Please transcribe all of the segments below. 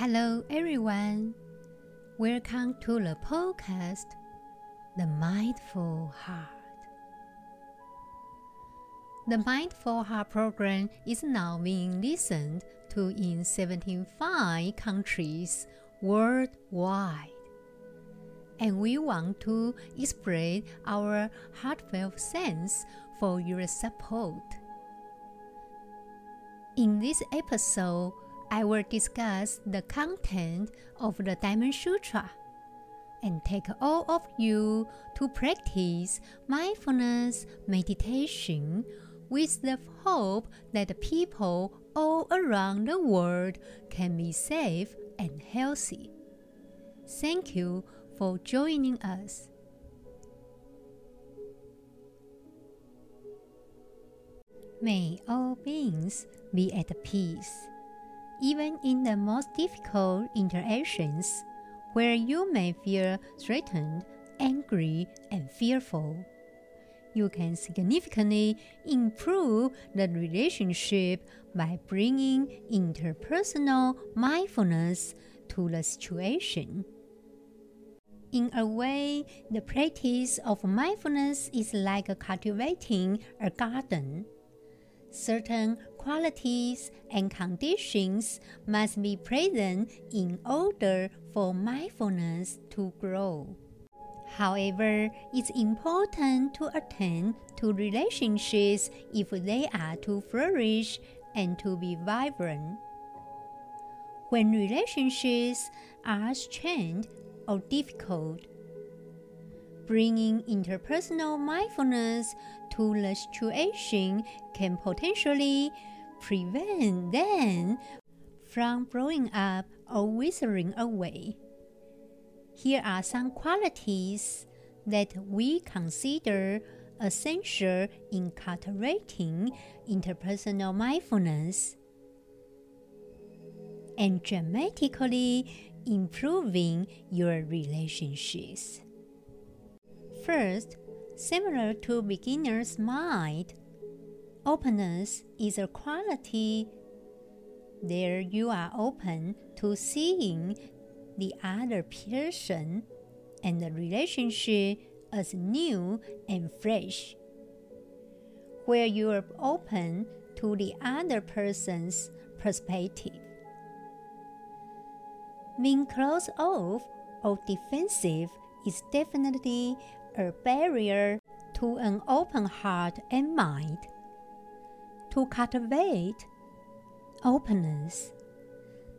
Hello, everyone. Welcome to the podcast, The Mindful Heart. The Mindful Heart program is now being listened to in 75 countries worldwide. And we want to express our heartfelt thanks for your support. In this episode, I will discuss the content of the Diamond Sutra and take all of you to practice mindfulness meditation with the hope that people all around the world can be safe and healthy. Thank you for joining us. May all beings be at peace. Even in the most difficult interactions, where you may feel threatened, angry, and fearful, you can significantly improve the relationship by bringing interpersonal mindfulness to the situation. In a way, the practice of mindfulness is like cultivating a garden. Certain qualities and conditions must be present in order for mindfulness to grow. However, it's important to attend to relationships if they are to flourish and to be vibrant. When relationships are strained or difficult, bringing interpersonal mindfulness the situation can potentially prevent them from blowing up or withering away. Here are some qualities that we consider essential in cultivating interpersonal mindfulness and dramatically improving your relationships. First, similar to beginner's mind, openness is a quality. There you are open to seeing the other person and the relationship as new and fresh. Where you are open to the other person's perspective. Being closed off or defensive is definitely a barrier to an open heart and mind. To cultivate openness,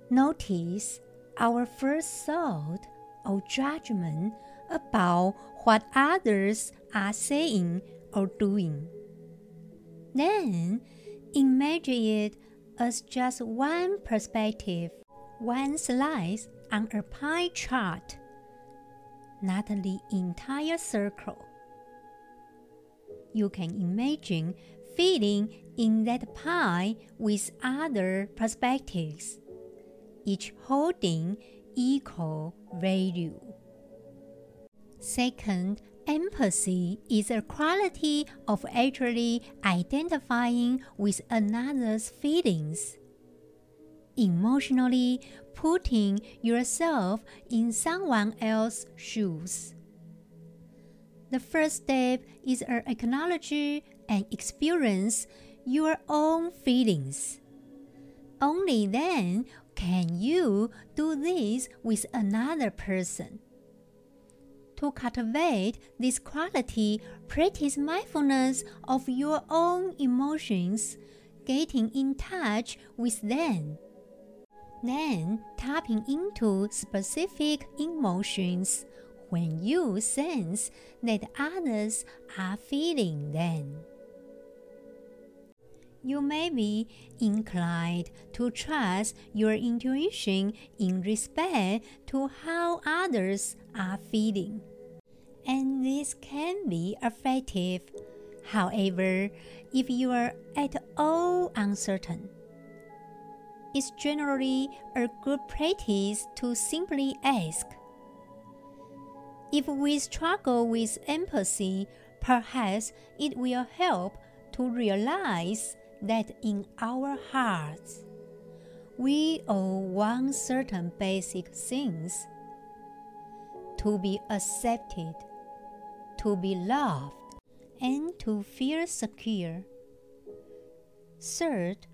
notice our first thought or judgment about what others are saying or doing. Then imagine it as just one perspective, one slice on a pie chart, not the entire circle. You can imagine feeding in that pie with other perspectives, each holding equal value. Second, empathy is a quality of actually identifying with another's feelings. Emotionally putting yourself in someone else's shoes. The first step is to acknowledge and experience your own feelings. Only then can you do this with another person. To cultivate this quality, practice mindfulness of your own emotions, getting in touch with them. Then tapping into specific emotions when you sense that others are feeling them. You may be inclined to trust your intuition in respect to how others are feeling, and this can be effective. However, if you are at all uncertain, it's generally a good practice to simply ask if we struggle with empathy, perhaps it will help to realize that in our hearts, we all want certain basic things to be accepted, to be loved, and to feel secure. Third,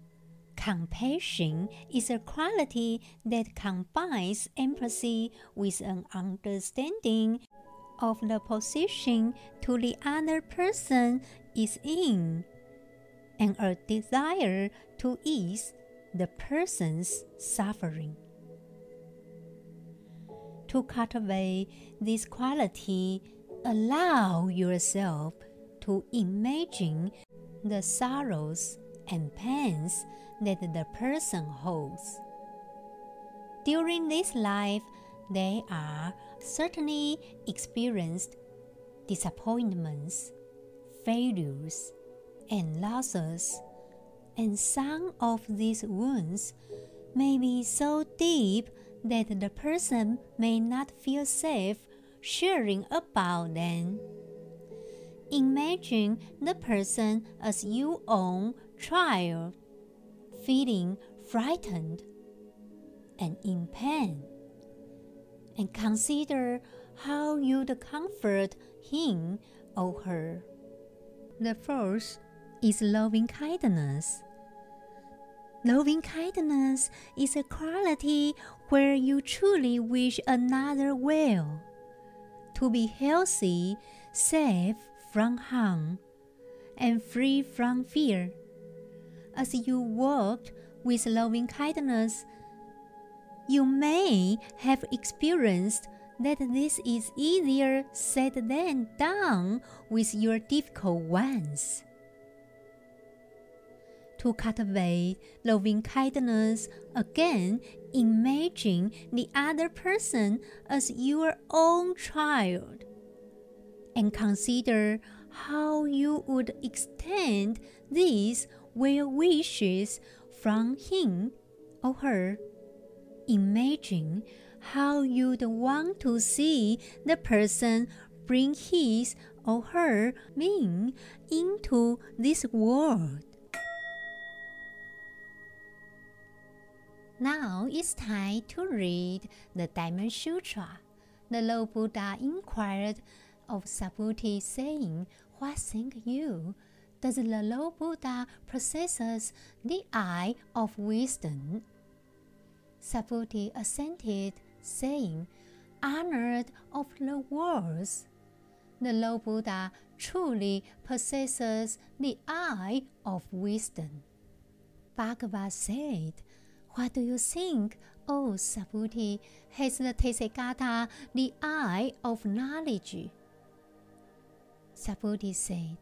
compassion is a quality that combines empathy with an understanding of the position to the other person is in and a desire to ease the person's suffering. To cultivate this quality, allow yourself to imagine the sorrows and pains that the person holds. During this life, they are certainly experienced disappointments, failures, and losses, and some of these wounds may be so deep that the person may not feel safe sharing about them. Imagine the person as your own child, feeling frightened and in pain, and consider how you'd comfort him or her. The first is loving kindness. Loving kindness is a quality where you truly wish another well, to be healthy, safe from harm, and free from fear. As you work with loving kindness, you may have experienced that this is easier said than done with your difficult ones to cultivate loving kindness, again, imagine the other person as your own child. And consider how you would extend these well wishes from him or her. Imagine how you'd want to see the person bring his or her being into this world. Now it's time to read the Diamond Sutra. The Lord Buddha inquired of Subhuti, saying, What think you? Does the Lord Buddha possesses the eye of wisdom? Subhuti assented, saying, Honored of the worlds, the Lord Buddha truly possesses the eye of wisdom. Bhagavad said, what do you think, O Subhuti? Has the Tathagata the eye of knowledge? Subhuti said,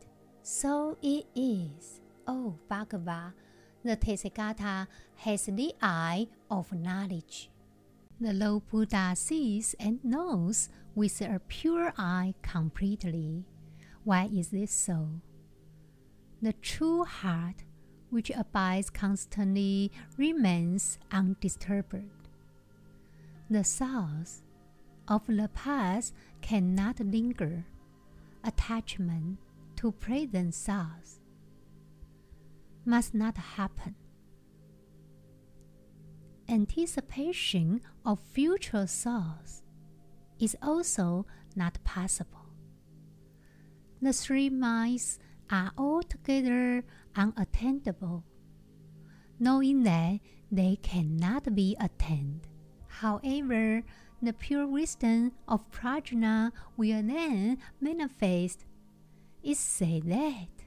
So it is, O Bhagava. The Tathagata has the eye of knowledge. The Lord Buddha sees and knows with a pure eye completely. Why is this so? The true heart which abides constantly, remains undisturbed. The thoughts of the past cannot linger. Attachment to present thoughts must not happen. Anticipation of future thoughts is also not possible. The three minds are altogether unattainable, knowing that they cannot be attained. However, the pure wisdom of prajna will then manifest. It said that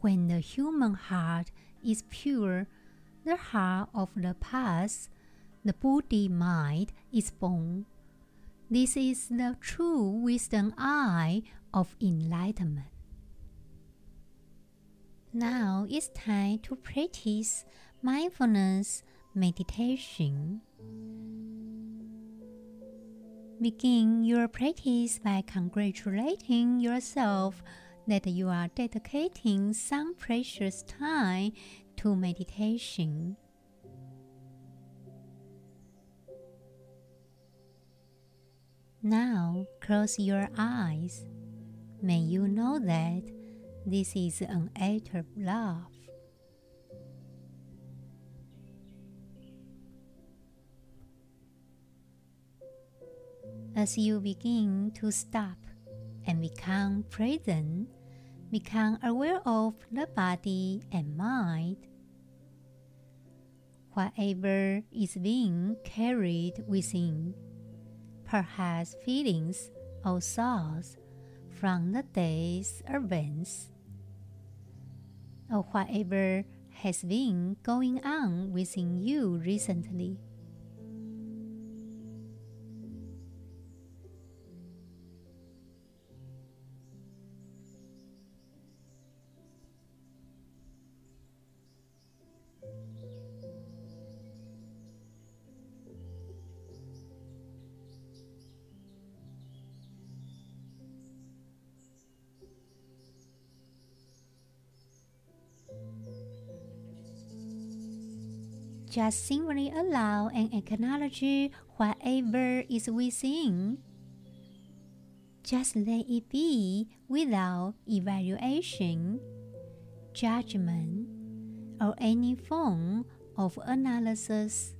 when the human heart is pure, the heart of the past, the Buddhi mind, is born. This is the true wisdom eye of enlightenment. Now it's time to practice mindfulness meditation. Begin your practice by congratulating yourself that you are dedicating some precious time to meditation. Now close your eyes. May you know that this is an act of love. As you begin to stop and become present, become aware of the body and mind. Whatever is being carried within, perhaps feelings or thoughts from the day's events, or whatever has been going on within you recently. Just simply allow and acknowledge whatever is within. Just let it be without evaluation, judgment, or any form of analysis.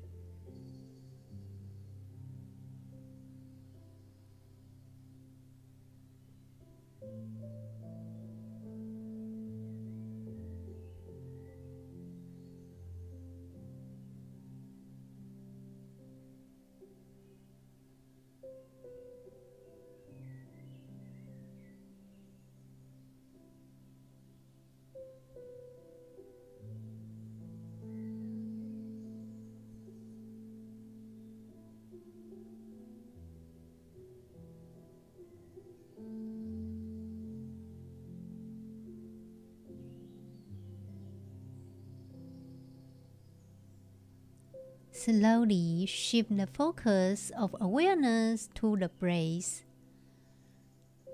Slowly shift the focus of awareness to the breath,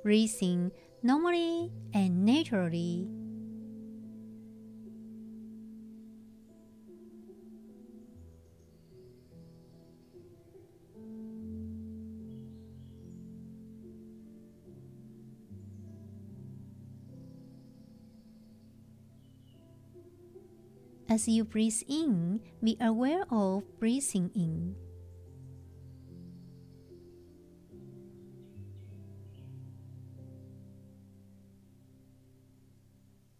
breathing normally and naturally. As you breathe in, be aware of breathing in.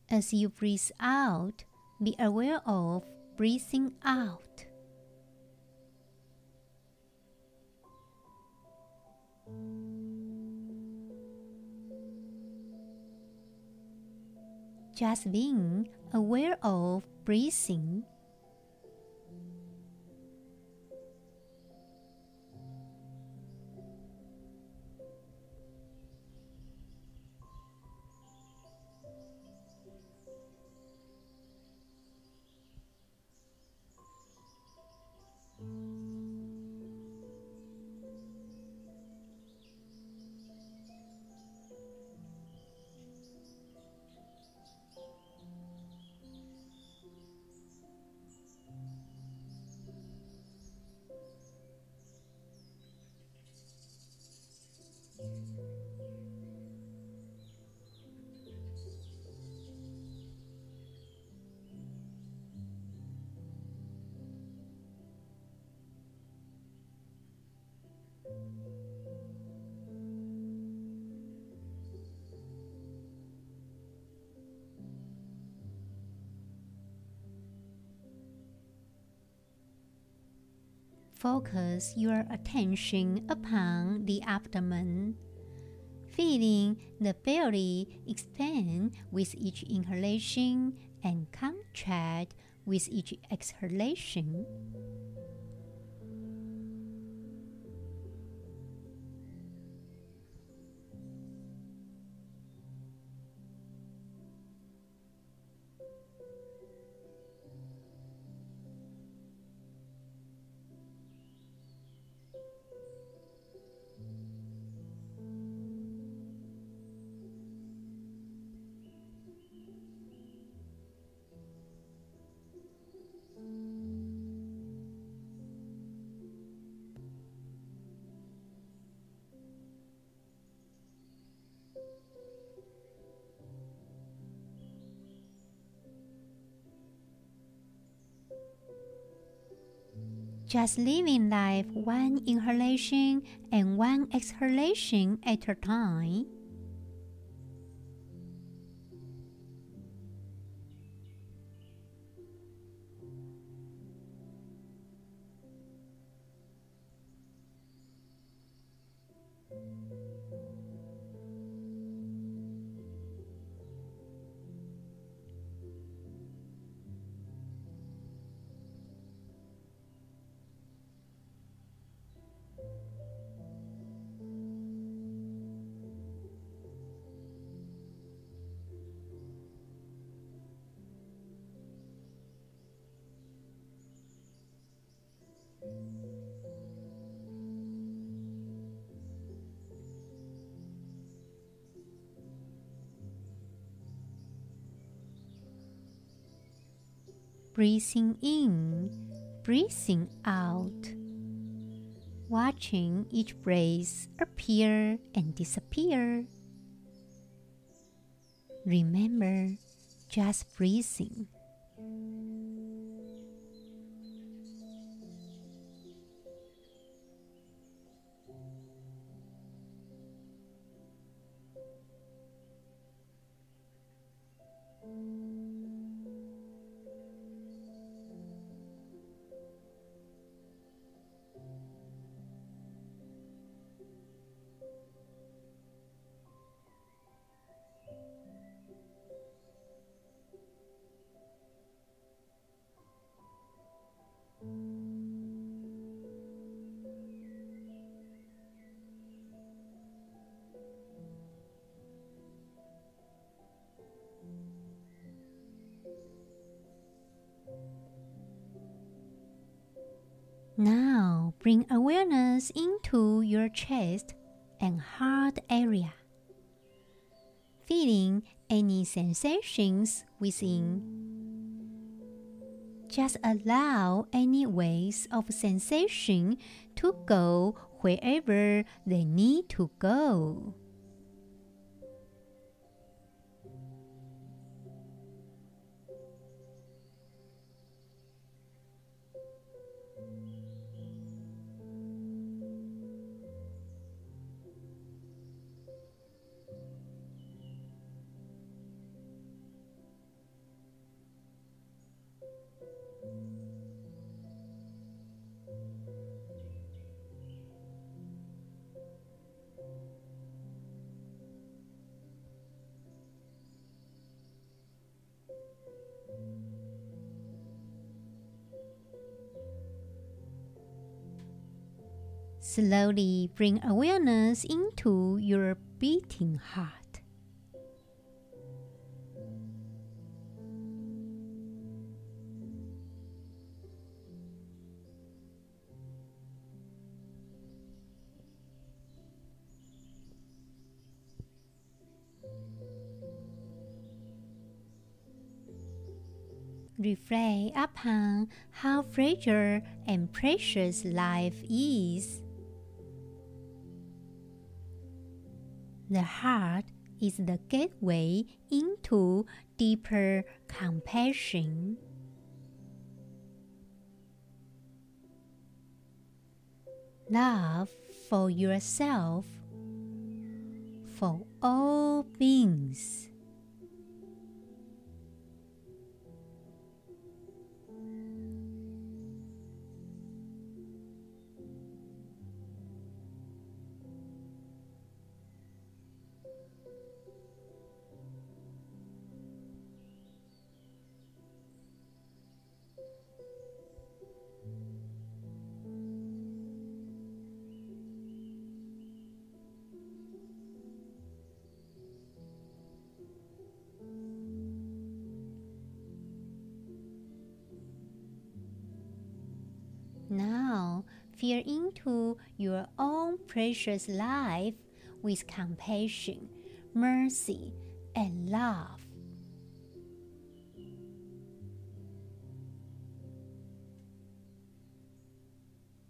As you breathe out, be aware of breathing out. Just being aware of breathing. Focus your attention upon the abdomen, feeling the belly expand with each inhalation and contract with each exhalation. Just living life one inhalation and one exhalation at a time. Breathing in, breathing out, watching each breath appear and disappear. Remember, just breathing. Bring awareness into your chest and heart area, feeling any sensations within. Just allow any waves of sensation to go wherever they need to go. Slowly bring awareness into your beating heart. Reflect upon how fragile and precious life is. The heart is the gateway into deeper compassion. Love for yourself, for all beings. Into your own precious life with compassion, mercy, and love.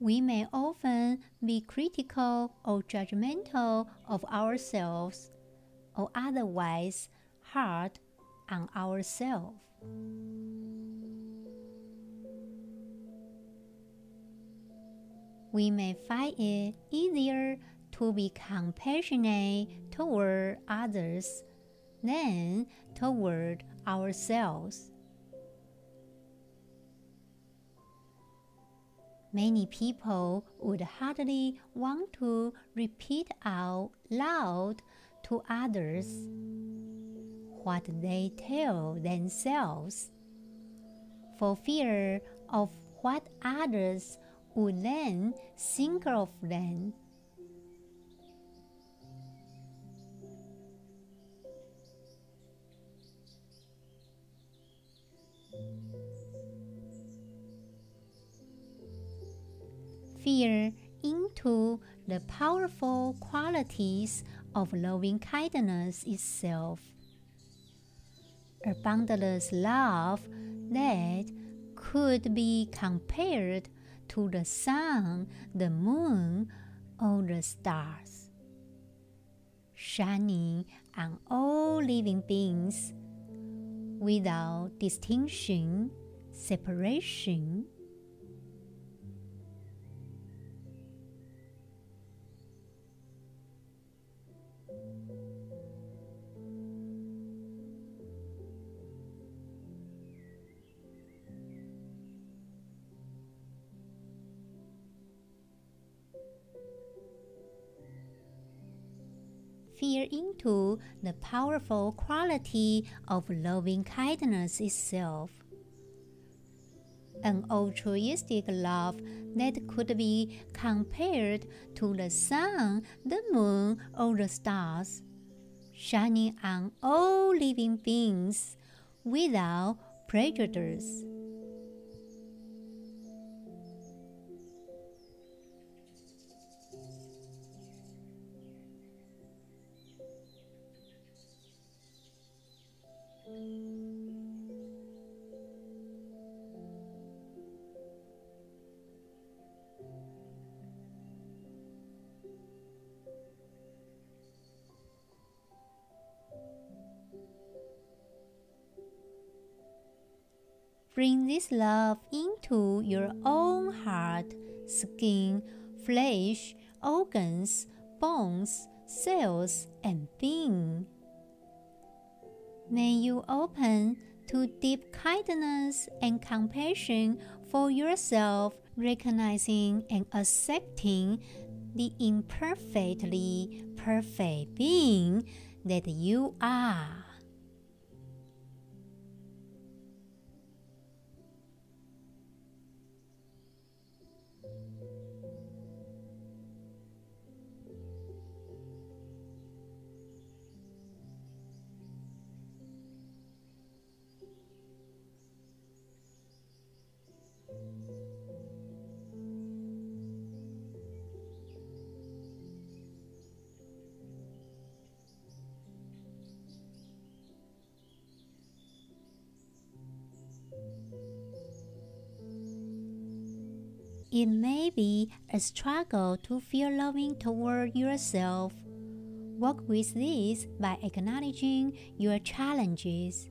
We may often be critical or judgmental of ourselves or otherwise hard on ourselves. We may find it easier to be compassionate toward others than toward ourselves. Many people would hardly want to repeat out loud to others what they tell themselves for fear of what others then think of them. fear into the powerful qualities of loving kindness itself. A boundless love that could be compared to the sun, the moon, or the stars, shining on all living beings without distinction, separation, the powerful quality of loving kindness itself. An altruistic love that could be compared to the sun, the moon, or the stars, shining on all living beings without prejudice. Bring this love into your own heart, skin, flesh, organs, bones, cells, and being. May you open to deep kindness and compassion for yourself, recognizing and accepting the imperfectly perfect being that you are. '" It may be a struggle to feel loving toward yourself. Work with this by acknowledging your challenges.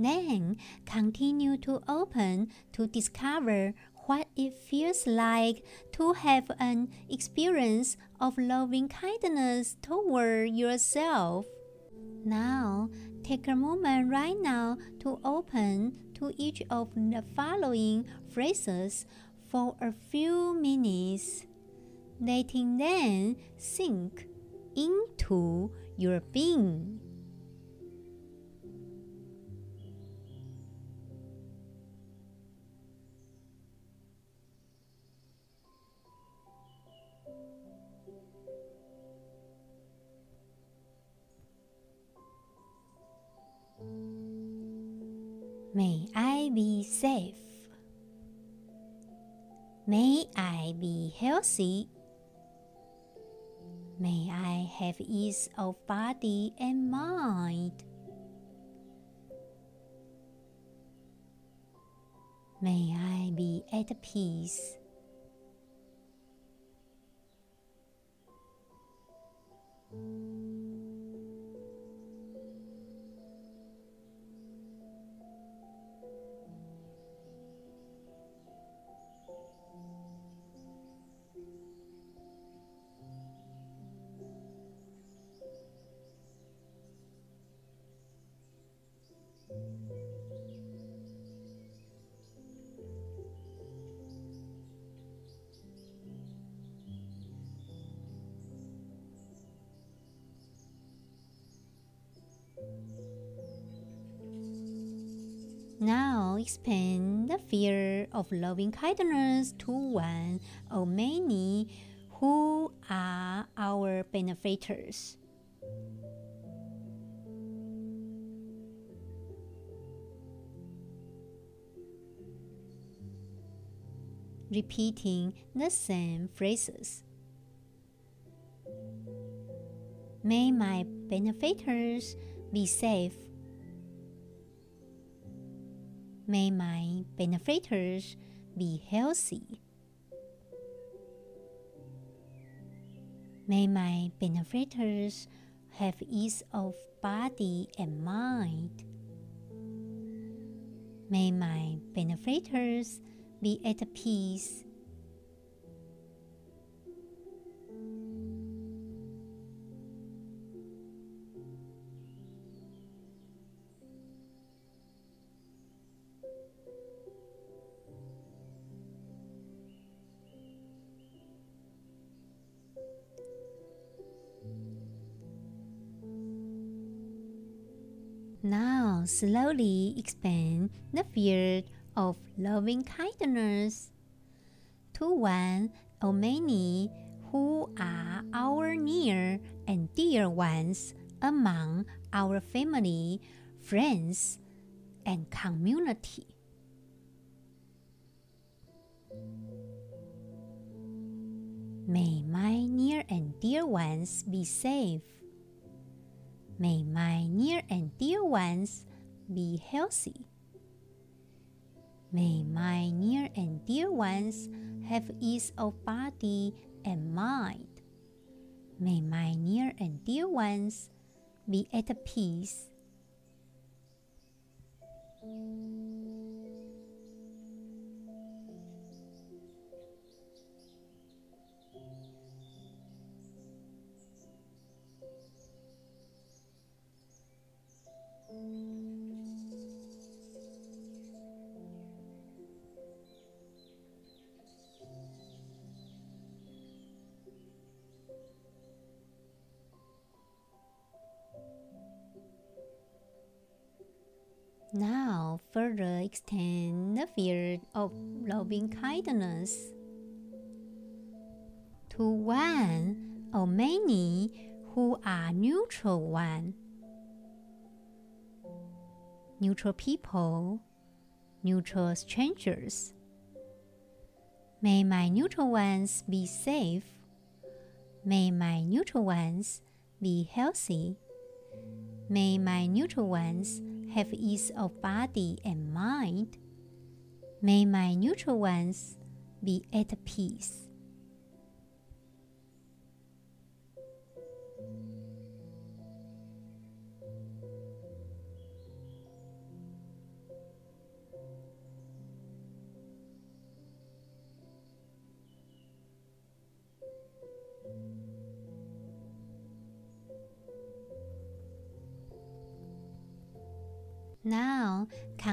Then continue to open to discover what it feels like to have an experience of loving kindness toward yourself. Now, take a moment right now to open to each of the following phrases for a few minutes, letting them sink into your being. May I be safe. May I be healthy. May I have ease of body and mind. May I be at peace. Now expand the fear of loving kindness to one or many who are our benefactors. Repeating the same phrases. May my benefactors be safe. May my benefactors be healthy. May my benefactors have ease of body and mind. May my benefactors be at peace. Slowly expand the field of loving kindness to one or many who are our near and dear ones among our family, friends, and community. May my near and dear ones be safe. May my near and dear ones be healthy. May my near and dear ones have ease of body and mind. May my near and dear ones be at peace. Further extend the field of loving kindness to one or many who are neutral one. Neutral people, neutral strangers. May my neutral ones be safe. May my neutral ones be healthy. May my neutral ones have ease of body and mind. May my neutral ones be at peace.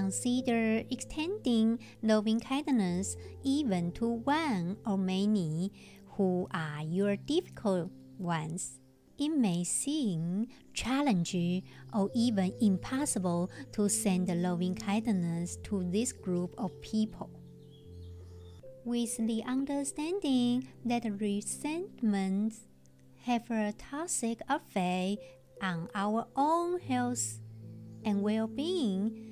Consider extending loving kindness even to one or many who are your difficult ones. It may seem challenging or even impossible to send loving kindness to this group of people. With the understanding that resentments have a toxic effect on our own health and well being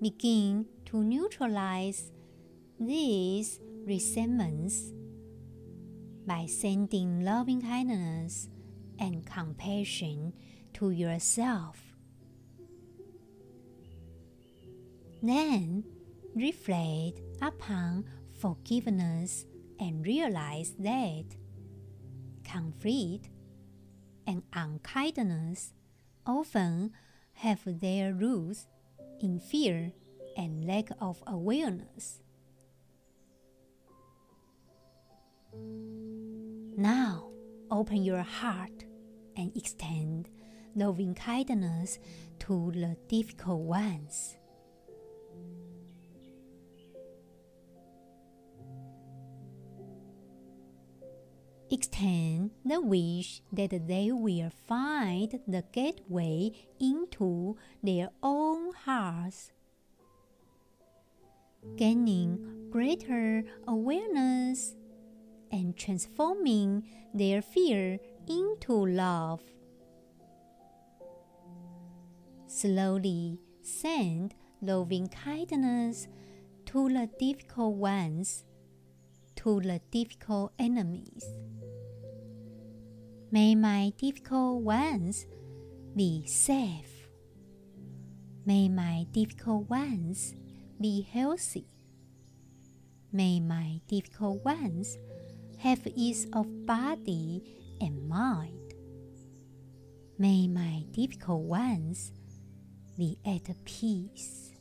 begin to neutralize these resentments by sending loving kindness and compassion to yourself. Then reflect upon forgiveness and realize that conflict and unkindness often have their roots in fear and lack of awareness. Now, open your heart and extend loving kindness to the difficult ones. Extend the wish that they will find the gateway into their own hearts, gaining greater awareness and transforming their fear into love. Slowly send loving kindness to the difficult ones, to the difficult enemies. May my difficult ones be safe. May my difficult ones be healthy. May my difficult ones have ease of body and mind. May my difficult ones be at peace.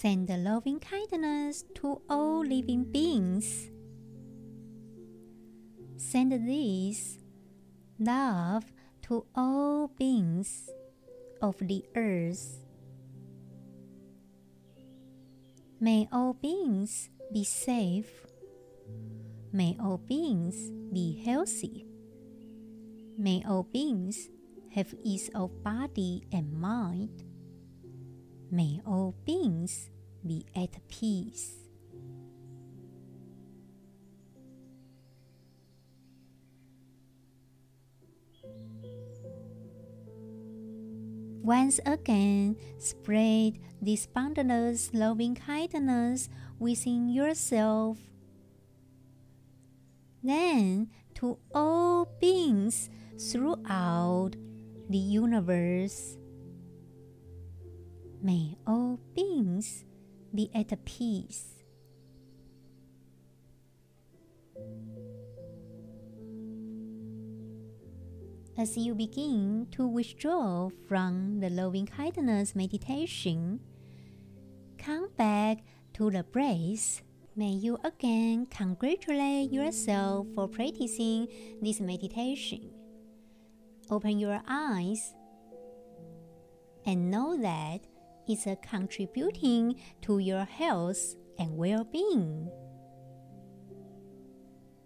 Send loving kindness to all living beings. Send this love to all beings of the earth. May all beings be safe. May all beings be healthy. May all beings have ease of body and mind. May all beings be at peace. Once again, spread this boundless loving kindness within yourself. Then, to all beings throughout the universe. May all beings be at peace. As you begin to withdraw from the loving kindness meditation, come back to the breath. May you again congratulate yourself for practicing this meditation. Open your eyes and know that is a contributing to your health and well being.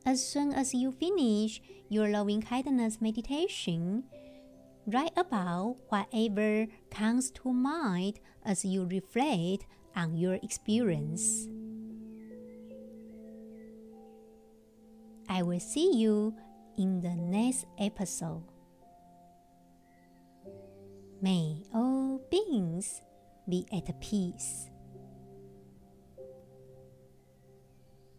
As soon as you finish your loving kindness meditation, write about whatever comes to mind as you reflect on your experience. I will see you in the next episode. May all beings be at a peace.